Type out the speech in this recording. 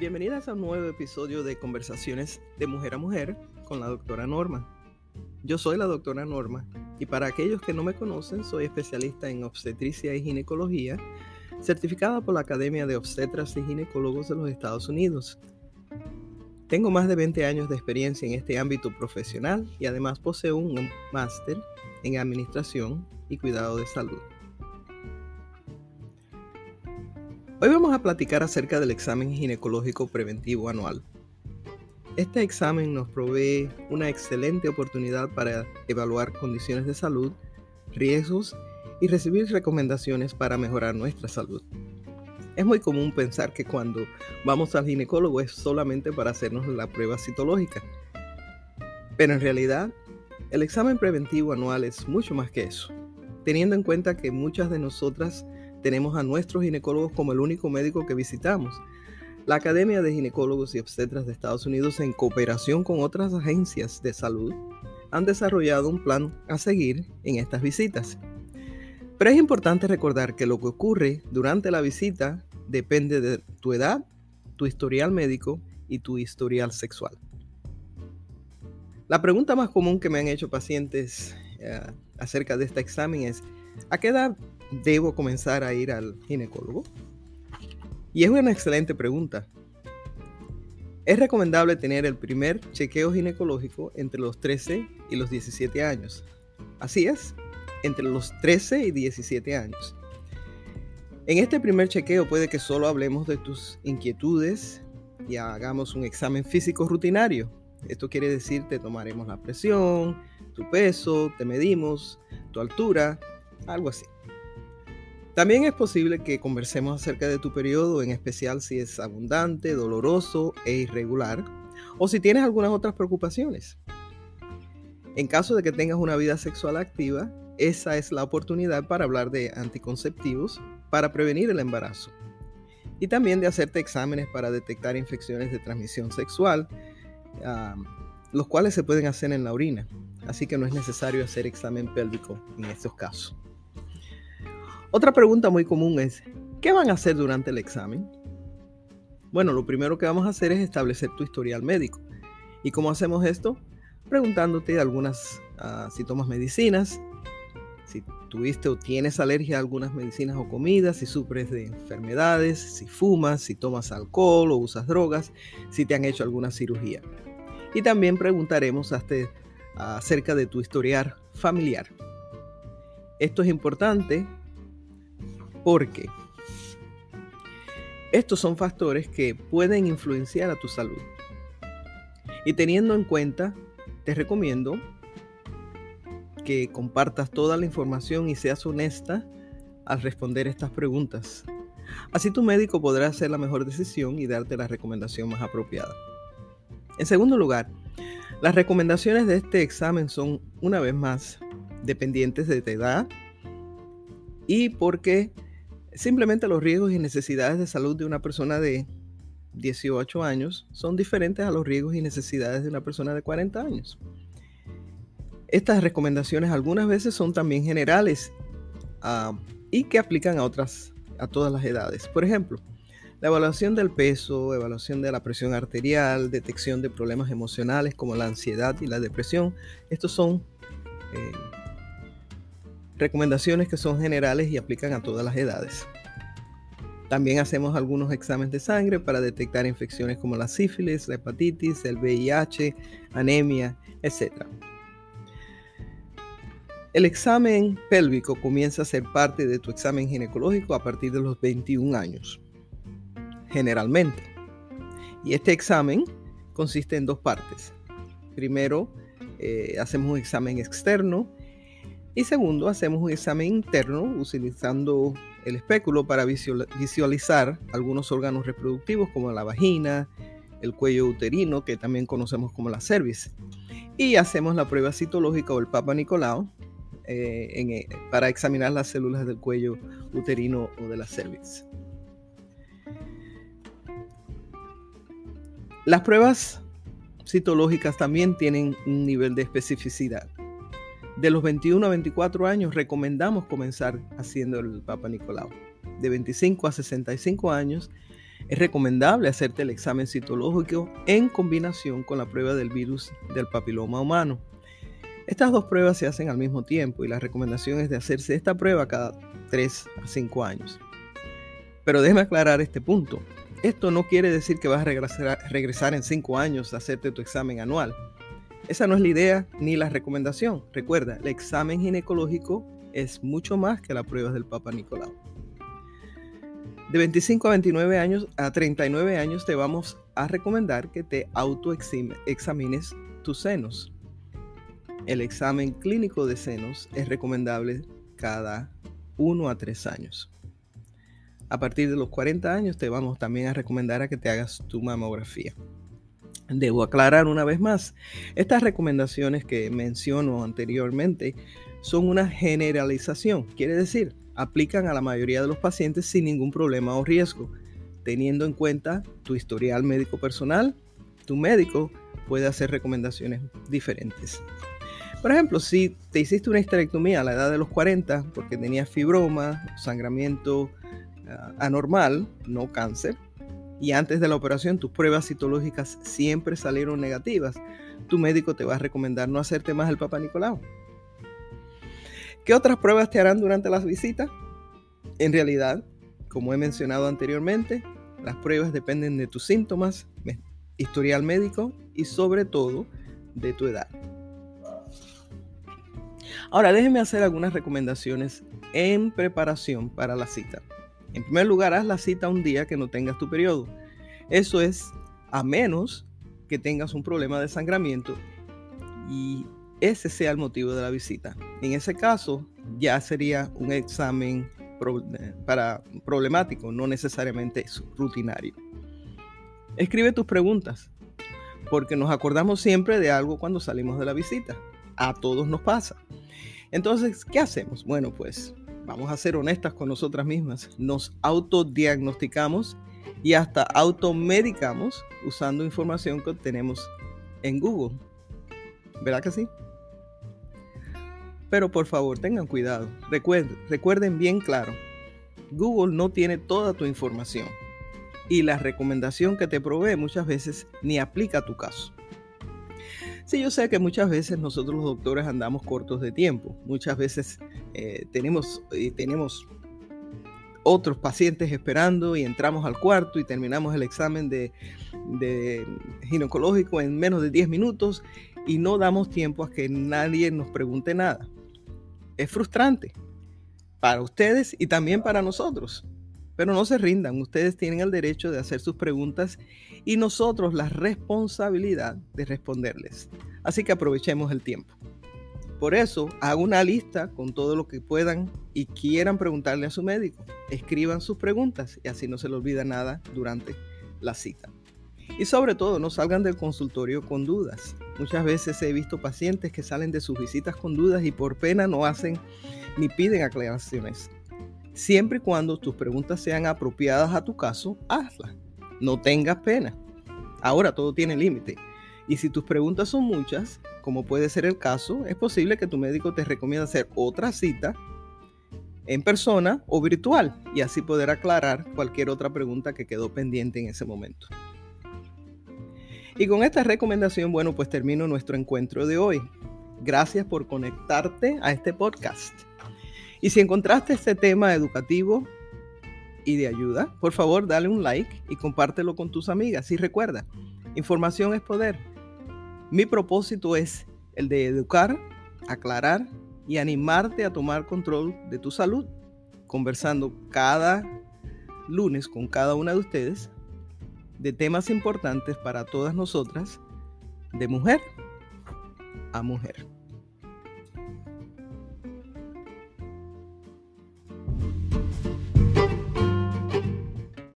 Bienvenidas a un nuevo episodio de Conversaciones de Mujer a Mujer con la doctora Norma. Yo soy la doctora Norma y para aquellos que no me conocen soy especialista en obstetricia y ginecología, certificada por la Academia de Obstetras y Ginecólogos de los Estados Unidos. Tengo más de 20 años de experiencia en este ámbito profesional y además poseo un máster en Administración y Cuidado de Salud. Hoy vamos a platicar acerca del examen ginecológico preventivo anual. Este examen nos provee una excelente oportunidad para evaluar condiciones de salud, riesgos y recibir recomendaciones para mejorar nuestra salud. Es muy común pensar que cuando vamos al ginecólogo es solamente para hacernos la prueba citológica, pero en realidad el examen preventivo anual es mucho más que eso, teniendo en cuenta que muchas de nosotras tenemos a nuestros ginecólogos como el único médico que visitamos. La Academia de Ginecólogos y Obstetras de Estados Unidos, en cooperación con otras agencias de salud, han desarrollado un plan a seguir en estas visitas. Pero es importante recordar que lo que ocurre durante la visita depende de tu edad, tu historial médico y tu historial sexual. La pregunta más común que me han hecho pacientes eh, acerca de este examen es, ¿a qué edad debo comenzar a ir al ginecólogo? Y es una excelente pregunta. Es recomendable tener el primer chequeo ginecológico entre los 13 y los 17 años. Así es, entre los 13 y 17 años. En este primer chequeo puede que solo hablemos de tus inquietudes y hagamos un examen físico rutinario. Esto quiere decir te tomaremos la presión, tu peso, te medimos, tu altura, algo así. También es posible que conversemos acerca de tu periodo, en especial si es abundante, doloroso e irregular, o si tienes algunas otras preocupaciones. En caso de que tengas una vida sexual activa, esa es la oportunidad para hablar de anticonceptivos para prevenir el embarazo. Y también de hacerte exámenes para detectar infecciones de transmisión sexual, los cuales se pueden hacer en la orina. Así que no es necesario hacer examen pélvico en estos casos. Otra pregunta muy común es, ¿qué van a hacer durante el examen? Bueno, lo primero que vamos a hacer es establecer tu historial médico. ¿Y cómo hacemos esto? Preguntándote algunas, uh, si tomas medicinas, si tuviste o tienes alergia a algunas medicinas o comidas, si sufres de enfermedades, si fumas, si tomas alcohol o usas drogas, si te han hecho alguna cirugía. Y también preguntaremos hasta, acerca de tu historial familiar. Esto es importante porque estos son factores que pueden influenciar a tu salud. Y teniendo en cuenta, te recomiendo que compartas toda la información y seas honesta al responder estas preguntas. Así tu médico podrá hacer la mejor decisión y darte la recomendación más apropiada. En segundo lugar, las recomendaciones de este examen son, una vez más, dependientes de tu edad y porque Simplemente los riesgos y necesidades de salud de una persona de 18 años son diferentes a los riesgos y necesidades de una persona de 40 años. Estas recomendaciones algunas veces son también generales ah, y que aplican a otras, a todas las edades. Por ejemplo, la evaluación del peso, evaluación de la presión arterial, detección de problemas emocionales como la ansiedad y la depresión, estos son eh, recomendaciones que son generales y aplican a todas las edades. También hacemos algunos exámenes de sangre para detectar infecciones como la sífilis, la hepatitis, el VIH, anemia, etc. El examen pélvico comienza a ser parte de tu examen ginecológico a partir de los 21 años, generalmente. Y este examen consiste en dos partes. Primero, eh, hacemos un examen externo y segundo, hacemos un examen interno utilizando el espéculo para visualizar algunos órganos reproductivos como la vagina, el cuello uterino, que también conocemos como la cervix. Y hacemos la prueba citológica o el Papa Nicolau eh, eh, para examinar las células del cuello uterino o de la cervix. Las pruebas citológicas también tienen un nivel de especificidad. De los 21 a 24 años recomendamos comenzar haciendo el Papa Nicolau. De 25 a 65 años Es recomendable hacerte el examen citológico en combinación con la prueba del virus del papiloma humano. Estas dos pruebas se hacen al mismo tiempo y la recomendación es de hacerse esta prueba cada 3 a 5 años. Pero déjeme aclarar este punto. Esto no quiere decir que vas a regresar, en 5 años a hacerte tu examen anual. Esa no es la idea ni la recomendación. Recuerda, el examen ginecológico es mucho más que la prueba del Papa Nicolau. De 25 a 29 años a 39 años te vamos a recomendar que te autoexamines tus senos. El examen clínico de senos es recomendable cada 1 a 3 años. A partir de los 40 años te vamos también a recomendar a que te hagas tu mamografía. Debo aclarar una vez más, estas recomendaciones que menciono anteriormente son una generalización, quiere decir, aplican a la mayoría de los pacientes sin ningún problema o riesgo. Teniendo en cuenta tu historial médico personal, tu médico puede hacer recomendaciones diferentes. Por ejemplo, si te hiciste una histerectomía a la edad de los 40 porque tenías fibroma, sangramiento ah, anormal, no cáncer, y antes de la operación tus pruebas citológicas siempre salieron negativas, tu médico te va a recomendar no hacerte más el Papa Nicolau. ¿Qué otras pruebas te harán durante las visitas? En realidad, como he mencionado anteriormente, las pruebas dependen de tus síntomas, historial médico y sobre todo de tu edad. Ahora déjenme hacer algunas recomendaciones en preparación para la cita. En primer lugar, haz la cita un día que no tengas tu periodo. Eso es a menos que tengas un problema de sangramiento y ese sea el motivo de la visita. En ese caso, ya sería un examen para problemático, no necesariamente rutinario. Escribe tus preguntas, porque nos acordamos siempre de algo cuando salimos de la visita. A todos nos pasa. Entonces, ¿qué hacemos? Bueno, pues vamos a ser honestas con nosotras mismas. Nos autodiagnosticamos y hasta automedicamos usando información que obtenemos en Google. ¿Verdad que sí? Pero por favor, tengan cuidado. Recuerden, recuerden bien claro, Google no tiene toda tu información y la recomendación que te provee muchas veces ni aplica a tu caso. Sí, yo sé que muchas veces nosotros los doctores andamos cortos de tiempo. Muchas veces eh, tenemos, eh, tenemos otros pacientes esperando y entramos al cuarto y terminamos el examen de, de ginecológico en menos de 10 minutos y no damos tiempo a que nadie nos pregunte nada es frustrante para ustedes y también para nosotros. Pero no se rindan, ustedes tienen el derecho de hacer sus preguntas y nosotros la responsabilidad de responderles. Así que aprovechemos el tiempo. Por eso, hago una lista con todo lo que puedan y quieran preguntarle a su médico. Escriban sus preguntas y así no se les olvida nada durante la cita. Y sobre todo, no salgan del consultorio con dudas. Muchas veces he visto pacientes que salen de sus visitas con dudas y por pena no hacen ni piden aclaraciones. Siempre y cuando tus preguntas sean apropiadas a tu caso, hazlas. No tengas pena. Ahora todo tiene límite. Y si tus preguntas son muchas, como puede ser el caso, es posible que tu médico te recomiende hacer otra cita en persona o virtual y así poder aclarar cualquier otra pregunta que quedó pendiente en ese momento. Y con esta recomendación, bueno, pues termino nuestro encuentro de hoy. Gracias por conectarte a este podcast. Y si encontraste este tema educativo y de ayuda, por favor dale un like y compártelo con tus amigas. Y recuerda, información es poder. Mi propósito es el de educar, aclarar y animarte a tomar control de tu salud, conversando cada lunes con cada una de ustedes de temas importantes para todas nosotras, de mujer a mujer.